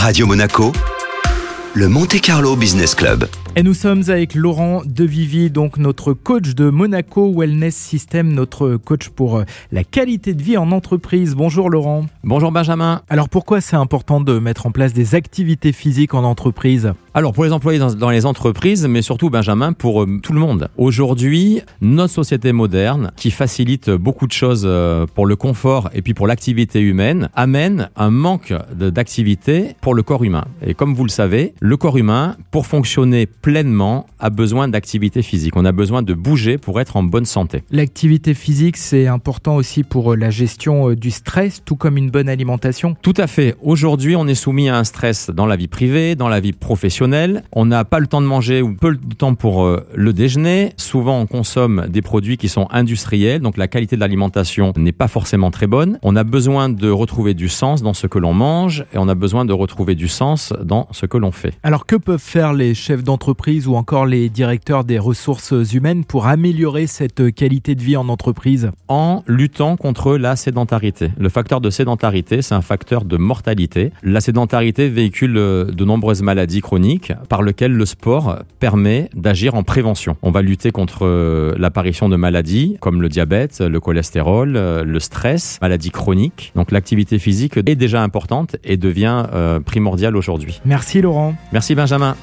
Radio Monaco, le Monte Carlo Business Club. Et nous sommes avec Laurent Devivi, donc notre coach de Monaco Wellness System, notre coach pour euh, la qualité de vie en entreprise. Bonjour Laurent. Bonjour Benjamin. Alors pourquoi c'est important de mettre en place des activités physiques en entreprise? Alors pour les employés dans, dans les entreprises, mais surtout Benjamin pour euh, tout le monde. Aujourd'hui, notre société moderne, qui facilite beaucoup de choses euh, pour le confort et puis pour l'activité humaine, amène un manque d'activité pour le corps humain. Et comme vous le savez, le corps humain, pour fonctionner pleinement, a besoin d'activité physique. On a besoin de bouger pour être en bonne santé. L'activité physique, c'est important aussi pour euh, la gestion euh, du stress, tout comme une bonne alimentation. Tout à fait. Aujourd'hui, on est soumis à un stress dans la vie privée, dans la vie professionnelle. On n'a pas le temps de manger ou peu de temps pour euh, le déjeuner. Souvent, on consomme des produits qui sont industriels, donc la qualité de l'alimentation n'est pas forcément très bonne. On a besoin de retrouver du sens dans ce que l'on mange et on a besoin de retrouver du sens dans ce que l'on fait. Alors que peuvent faire les chefs d'entreprise ou encore les directeurs des ressources humaines pour améliorer cette qualité de vie en entreprise en luttant contre la sédentarité. Le facteur de sédentarité, c'est un facteur de mortalité. La sédentarité véhicule euh, de nombreuses maladies chroniques par lesquelles le sport permet d'agir en prévention. On va lutter contre euh, l'apparition de maladies comme le diabète, le cholestérol, euh, le stress, maladies chroniques. Donc l'activité physique est déjà importante et devient primordiale aujourd'hui. Merci Laurent. Merci Benjamin.